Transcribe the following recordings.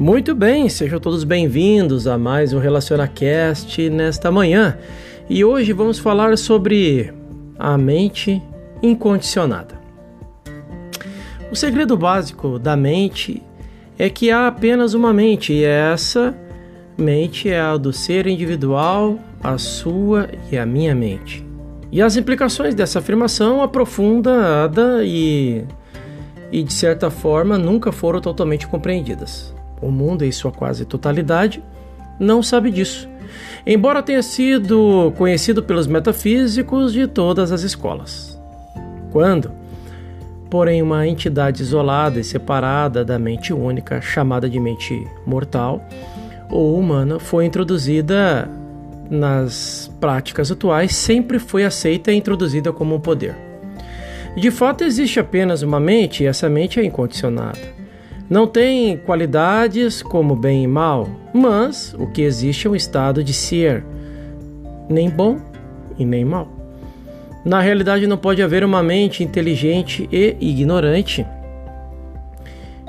Muito bem, sejam todos bem-vindos a mais um RelacionaCast nesta manhã. E hoje vamos falar sobre a mente incondicionada. O segredo básico da mente é que há apenas uma mente e essa mente é a do ser individual, a sua e a minha mente. E as implicações dessa afirmação aprofundada e, e de certa forma nunca foram totalmente compreendidas o mundo em sua quase totalidade, não sabe disso, embora tenha sido conhecido pelos metafísicos de todas as escolas. Quando, porém, uma entidade isolada e separada da mente única, chamada de mente mortal ou humana, foi introduzida nas práticas atuais, sempre foi aceita e introduzida como um poder. De fato, existe apenas uma mente e essa mente é incondicionada. Não tem qualidades como bem e mal, mas o que existe é um estado de ser, nem bom e nem mal. Na realidade, não pode haver uma mente inteligente e ignorante,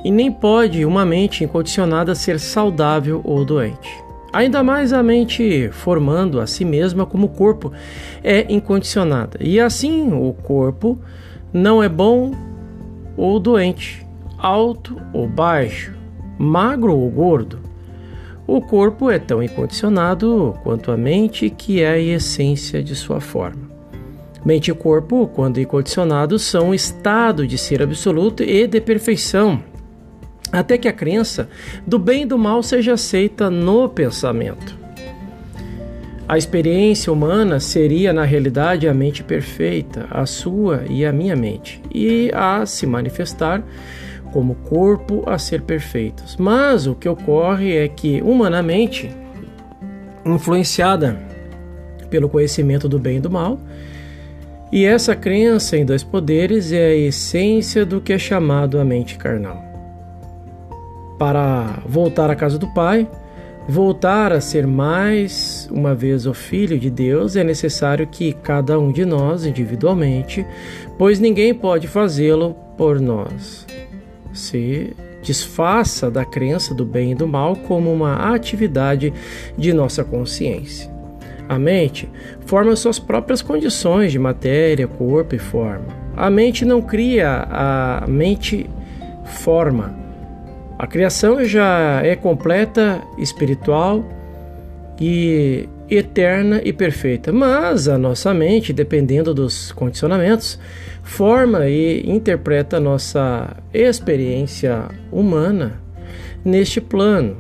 e nem pode uma mente incondicionada ser saudável ou doente. Ainda mais a mente formando a si mesma como corpo é incondicionada, e assim o corpo não é bom ou doente alto ou baixo, magro ou gordo. O corpo é tão incondicionado quanto a mente, que é a essência de sua forma. Mente e corpo, quando incondicionados, são um estado de ser absoluto e de perfeição, até que a crença do bem e do mal seja aceita no pensamento. A experiência humana seria, na realidade, a mente perfeita, a sua e a minha mente, e a se manifestar como corpo a ser perfeitos. Mas o que ocorre é que, humanamente, influenciada pelo conhecimento do bem e do mal, e essa crença em dois poderes é a essência do que é chamado a mente carnal. Para voltar à casa do Pai, voltar a ser mais uma vez o Filho de Deus, é necessário que cada um de nós, individualmente, pois ninguém pode fazê-lo por nós se desfaça da crença do bem e do mal como uma atividade de nossa consciência. A mente forma suas próprias condições de matéria, corpo e forma. A mente não cria, a mente forma. A criação já é completa, espiritual e eterna e perfeita, mas a nossa mente, dependendo dos condicionamentos, forma e interpreta a nossa experiência humana neste plano.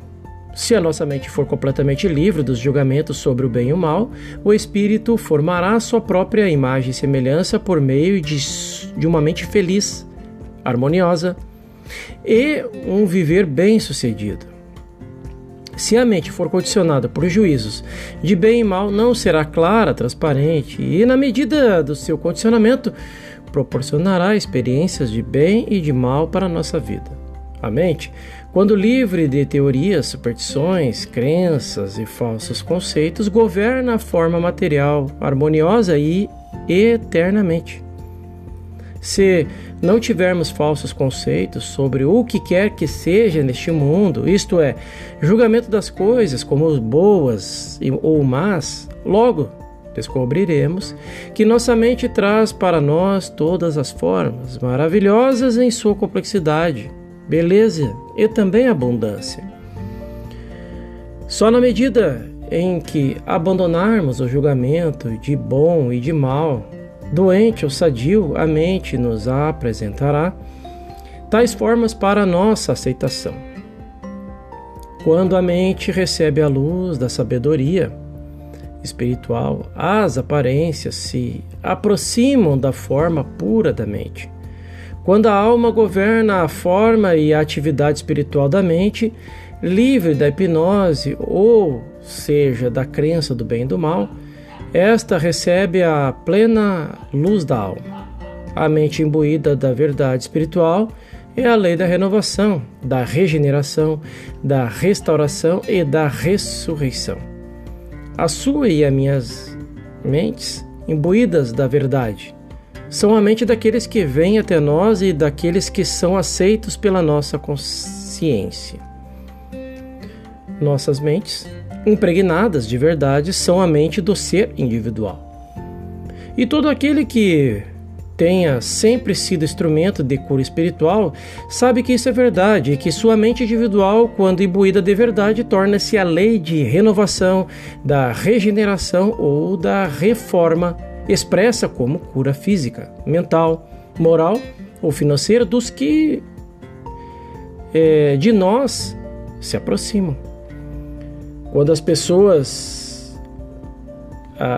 Se a nossa mente for completamente livre dos julgamentos sobre o bem e o mal, o espírito formará sua própria imagem e semelhança por meio de, de uma mente feliz, harmoniosa e um viver bem-sucedido. Se a mente for condicionada por juízos de bem e mal, não será clara, transparente e, na medida do seu condicionamento, proporcionará experiências de bem e de mal para a nossa vida. A mente, quando livre de teorias, superstições, crenças e falsos conceitos, governa a forma material harmoniosa e eternamente. Se não tivermos falsos conceitos sobre o que quer que seja neste mundo, isto é, julgamento das coisas como boas ou más, logo descobriremos que nossa mente traz para nós todas as formas maravilhosas em sua complexidade, beleza e também abundância. Só na medida em que abandonarmos o julgamento de bom e de mal, doente ou sadio, a mente nos apresentará tais formas para nossa aceitação. Quando a mente recebe a luz da sabedoria espiritual, as aparências se aproximam da forma pura da mente. Quando a alma governa a forma e a atividade espiritual da mente, livre da hipnose, ou seja, da crença do bem e do mal, esta recebe a plena luz da alma. A mente imbuída da verdade espiritual é a lei da renovação, da regeneração, da restauração e da ressurreição. A sua e as minhas mentes, imbuídas da verdade, são a mente daqueles que vêm até nós e daqueles que são aceitos pela nossa consciência. nossas mentes, impregnadas de verdade, são a mente do ser individual. E todo aquele que tenha sempre sido instrumento de cura espiritual, sabe que isso é verdade e que sua mente individual, quando imbuída de verdade, torna-se a lei de renovação, da regeneração ou da reforma, expressa como cura física, mental, moral ou financeira dos que é, de nós se aproximam. Quando as pessoas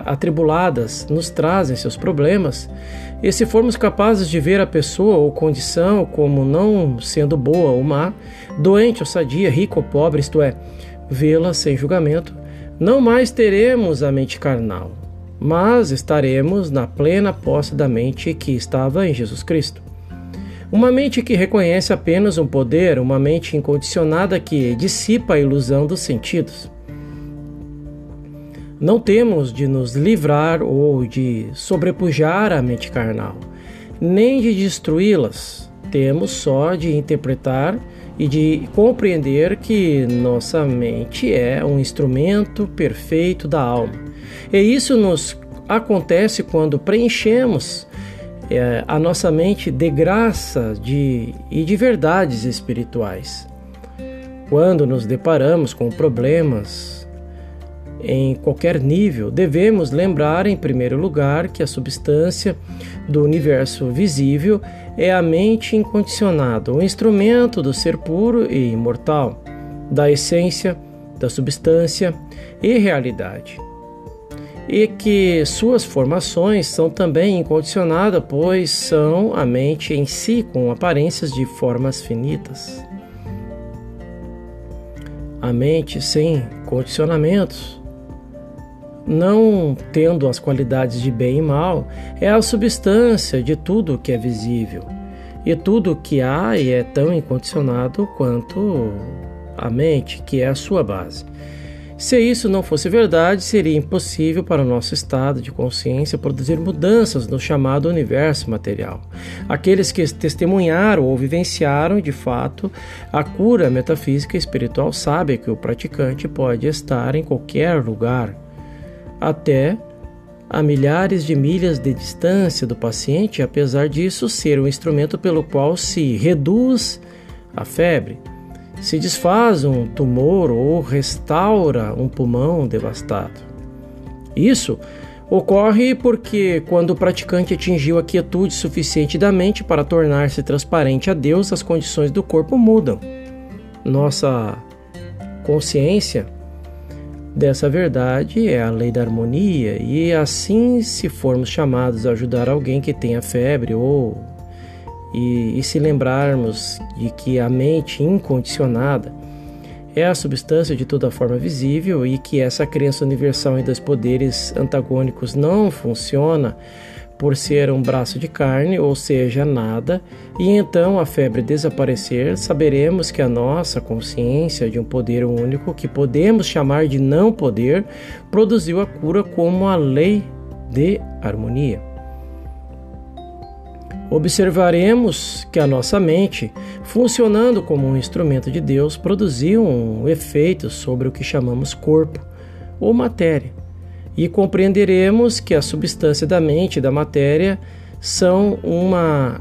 atribuladas nos trazem seus problemas, e se formos capazes de ver a pessoa ou condição como não sendo boa ou má, doente ou sadia, rico ou pobre, isto é, vê-la sem julgamento, não mais teremos a mente carnal, mas estaremos na plena posse da mente que estava em Jesus Cristo. Uma mente que reconhece apenas um poder, uma mente incondicionada que dissipa a ilusão dos sentidos. Não temos de nos livrar ou de sobrepujar a mente carnal, nem de destruí-las. Temos só de interpretar e de compreender que nossa mente é um instrumento perfeito da alma. E isso nos acontece quando preenchemos é, a nossa mente de graça de, e de verdades espirituais. Quando nos deparamos com problemas em qualquer nível, devemos lembrar, em primeiro lugar, que a substância do universo visível é a mente incondicionada, o instrumento do ser puro e imortal, da essência, da substância e realidade. E que suas formações são também incondicionadas, pois são a mente em si com aparências de formas finitas. A mente sem condicionamentos não tendo as qualidades de bem e mal, é a substância de tudo que é visível. E tudo que há e é tão incondicionado quanto a mente, que é a sua base. Se isso não fosse verdade, seria impossível para o nosso estado de consciência produzir mudanças no chamado universo material. Aqueles que testemunharam ou vivenciaram de fato a cura metafísica e espiritual sabem que o praticante pode estar em qualquer lugar até a milhares de milhas de distância do paciente, apesar disso ser um instrumento pelo qual se reduz a febre, se desfaz um tumor ou restaura um pulmão devastado. Isso ocorre porque, quando o praticante atingiu a quietude suficiente da mente para tornar-se transparente a Deus, as condições do corpo mudam. Nossa consciência dessa verdade é a lei da harmonia, e assim, se formos chamados a ajudar alguém que tenha febre ou e, e se lembrarmos de que a mente incondicionada é a substância de toda forma visível e que essa crença universal em dois poderes antagônicos não funciona por ser um braço de carne, ou seja, nada, e então a febre desaparecer, saberemos que a nossa consciência de um poder único, que podemos chamar de não poder, produziu a cura como a lei de harmonia. Observaremos que a nossa mente, funcionando como um instrumento de Deus, produziu um efeito sobre o que chamamos corpo ou matéria e compreenderemos que a substância da mente e da matéria são uma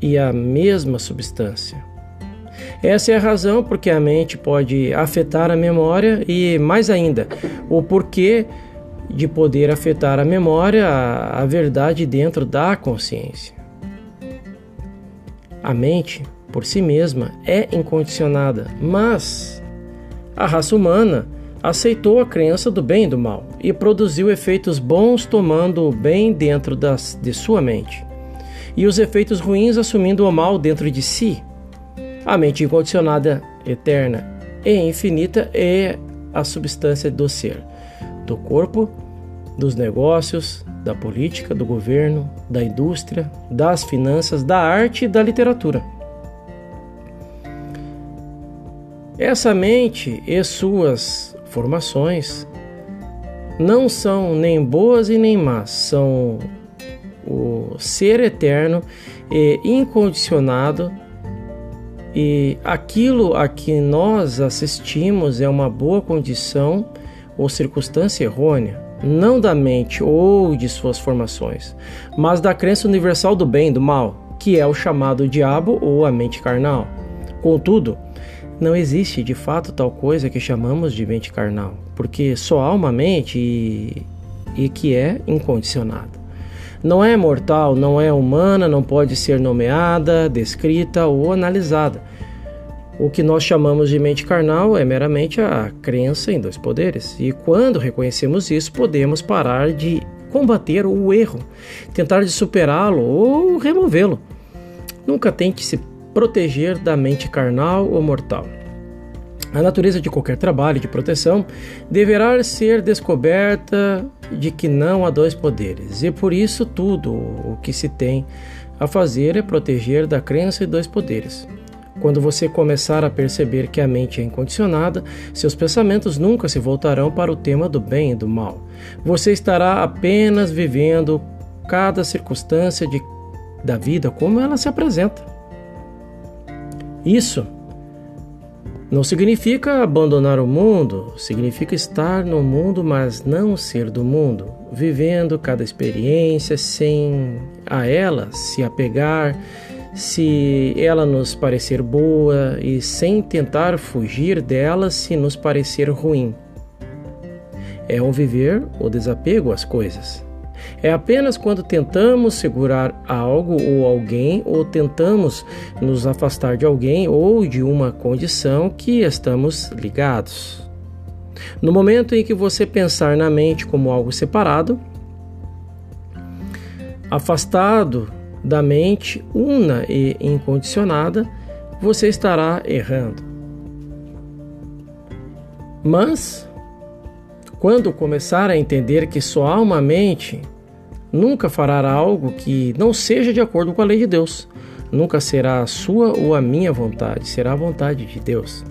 e a mesma substância. Essa é a razão porque a mente pode afetar a memória e, mais ainda, o porquê de poder afetar a memória, a, verdade dentro da consciência. A mente, por si mesma, é incondicionada, mas a raça humana aceitou a crença do bem e do mal e produziu efeitos bons tomando o bem dentro das, de sua mente e os efeitos ruins assumindo o mal dentro de si. A mente incondicionada, eterna e infinita é a substância do ser, do corpo, dos negócios, da política, do governo, da indústria, das finanças, da arte e da literatura. Essa mente e suas formações não são nem boas e nem más, são o ser eterno e incondicionado E aquilo a que nós assistimos é uma boa condição ou circunstância errônea, não da mente ou de suas formações, mas da crença universal do bem e do mal, que é o chamado diabo ou a mente carnal. Contudo, não existe de fato tal coisa que chamamos de mente carnal, porque só há uma mente e, e que é incondicionada. Não é mortal, não é humana, não pode ser nomeada, descrita ou analisada. O que nós chamamos de mente carnal é meramente a crença em dois poderes. E quando reconhecemos isso, podemos parar de combater o erro, tentar de superá-lo ou removê-lo. Nunca tente se proteger da mente carnal ou mortal. A natureza de qualquer trabalho de proteção deverá ser descoberta de que não há dois poderes, e por isso tudo o que se tem a fazer é proteger da crença de dois poderes. Quando você começar a perceber que a mente é incondicionada, seus pensamentos nunca se voltarão para o tema do bem e do mal. Você estará apenas vivendo cada circunstância de, da vida como ela se apresenta. Isso não significa abandonar o mundo, significa estar no mundo, mas não ser do mundo, vivendo cada experiência sem a ela se apegar, se ela nos parecer boa e sem tentar fugir dela se nos parecer ruim. É um viver o desapego às coisas. É apenas quando tentamos segurar algo ou alguém, ou tentamos nos afastar de alguém ou de uma condição que estamos ligados. No momento em que você pensar na mente como algo separado, afastado da mente una e incondicionada, você estará errando. Mas, quando começar a entender que só há uma mente, nunca fará algo que não seja de acordo com a lei de Deus. Nunca será a sua ou a minha vontade, será a vontade de Deus.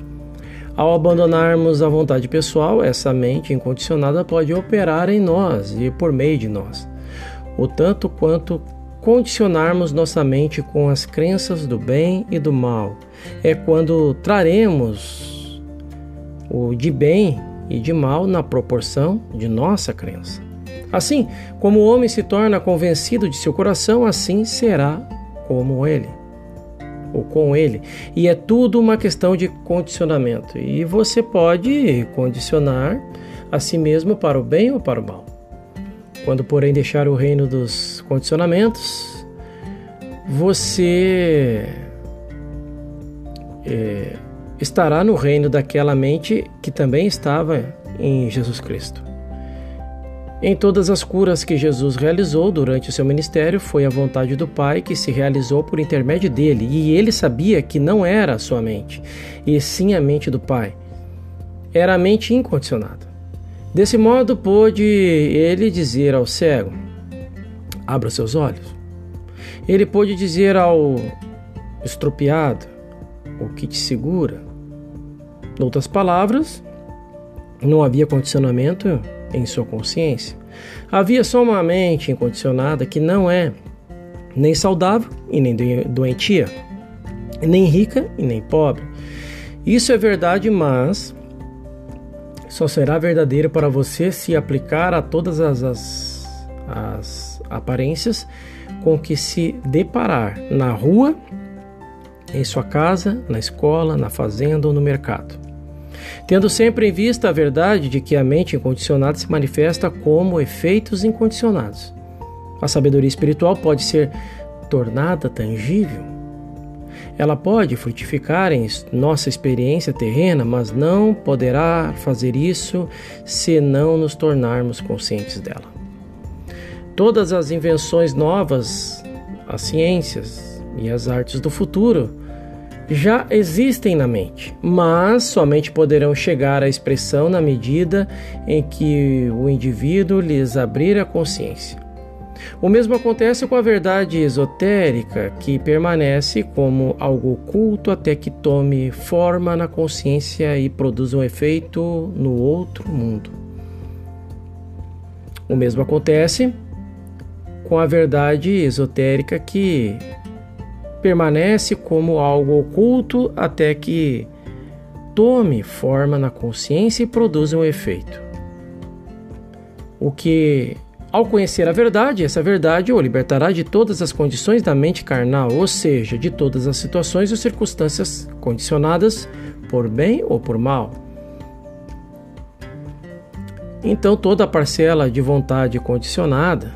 Ao abandonarmos a vontade pessoal, essa mente incondicionada pode operar em nós e por meio de nós, o tanto quanto condicionarmos nossa mente com as crenças do bem e do mal. É quando traremos o de bem e de mal na proporção de nossa crença. Assim como o homem se torna convencido de seu coração, assim será como ele ou com ele. E é tudo uma questão de condicionamento. E você pode condicionar a si mesmo para o bem ou para o mal. Quando, porém, deixar o reino dos condicionamentos, você é, estará no reino daquela mente que também estava em Jesus Cristo. Em todas as curas que Jesus realizou durante o seu ministério, foi a vontade do Pai que se realizou por intermédio dele, e ele sabia que não era a sua mente, e sim a mente do Pai. Era a mente incondicionada. Desse modo, pôde ele dizer ao cego: Abra seus olhos. Ele pôde dizer ao estropiado: O que te segura? Em outras palavras, não havia condicionamento em sua consciência. Havia só uma mente incondicionada que não é nem saudável e nem doentia, nem rica e nem pobre. Isso é verdade, mas só será verdadeiro para você se aplicar a todas as, as, as aparências com que se deparar na rua, em sua casa, na escola, na fazenda ou no mercado tendo sempre em vista a verdade de que a mente incondicionada se manifesta como efeitos incondicionados. A sabedoria espiritual pode ser tornada tangível. Ela pode frutificar em nossa experiência terrena, mas não poderá fazer isso se não nos tornarmos conscientes dela. Todas as invenções novas, as ciências e as artes do futuro já existem na mente, mas somente poderão chegar à expressão na medida em que o indivíduo lhes abrir a consciência. O mesmo acontece com a verdade esotérica, que permanece como algo oculto até que tome forma na consciência e produza um efeito no outro mundo. O mesmo acontece com a verdade esotérica que permanece como algo oculto até que tome forma na consciência e produza um efeito. O que, ao conhecer a verdade, essa verdade o libertará de todas as condições da mente carnal, ou seja, de todas as situações ou circunstâncias condicionadas por bem ou por mal. Então, toda a parcela de vontade condicionada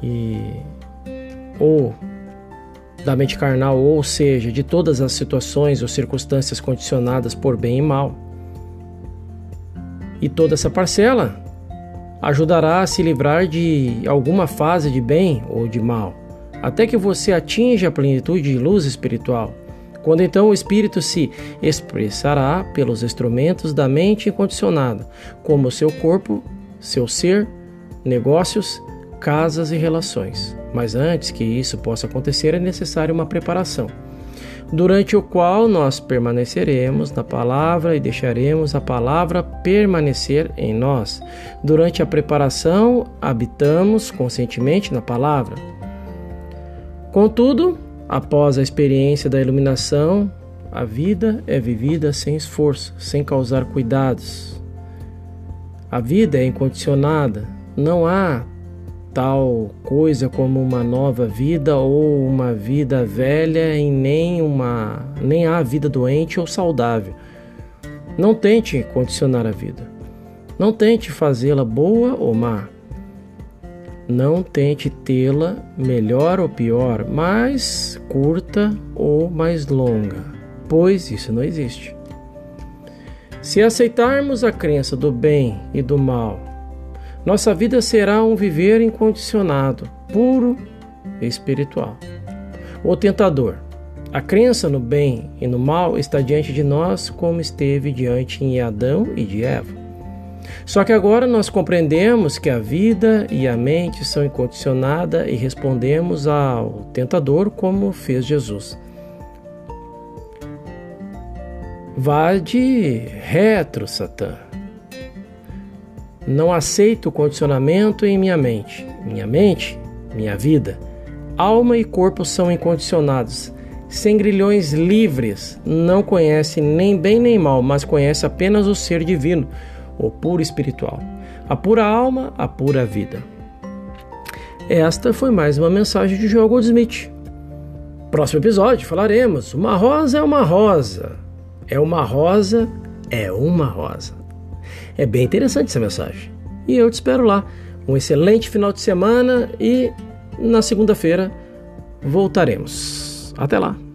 e ou da mente carnal, ou seja, de todas as situações ou circunstâncias condicionadas por bem e mal. E toda essa parcela ajudará a se livrar de alguma fase de bem ou de mal, até que você atinja a plenitude de luz espiritual. Quando então o espírito se expressará pelos instrumentos da mente incondicionada, como seu corpo, seu ser, negócios, casas e relações. Mas antes que isso possa acontecer, é necessária uma preparação, durante o qual nós permaneceremos na palavra e deixaremos a palavra permanecer em nós. Durante a preparação, habitamos conscientemente na palavra. Contudo, após a experiência da iluminação, a vida é vivida sem esforço, sem causar cuidados. A vida é incondicionada, não há tal coisa como uma nova vida ou uma vida velha e nem uma nem há vida doente ou saudável. Não tente condicionar a vida. Não tente fazê-la boa ou má. Não tente tê-la melhor ou pior, mais curta ou mais longa, pois isso não existe. Se aceitarmos a crença do bem e do mal nossa vida será um viver incondicionado, puro e espiritual. O tentador. A crença no bem e no mal está diante de nós como esteve diante em Adão e de Eva. Só que agora nós compreendemos que a vida e a mente são incondicionadas e respondemos ao tentador como fez Jesus. Vá de retro, Satã. Não aceito condicionamento em minha mente. Minha mente, minha vida, alma e corpo são incondicionados. Sem grilhões livres, não conhece nem bem nem mal, mas conhece apenas o ser divino, o puro espiritual, a pura alma, a pura vida. Esta foi mais uma mensagem de Joel Goldsmith. Próximo episódio falaremos: uma rosa é uma rosa, é uma rosa, é uma rosa. É bem interessante essa mensagem. E eu te espero lá. Um excelente final de semana e na segunda-feira voltaremos. Até lá!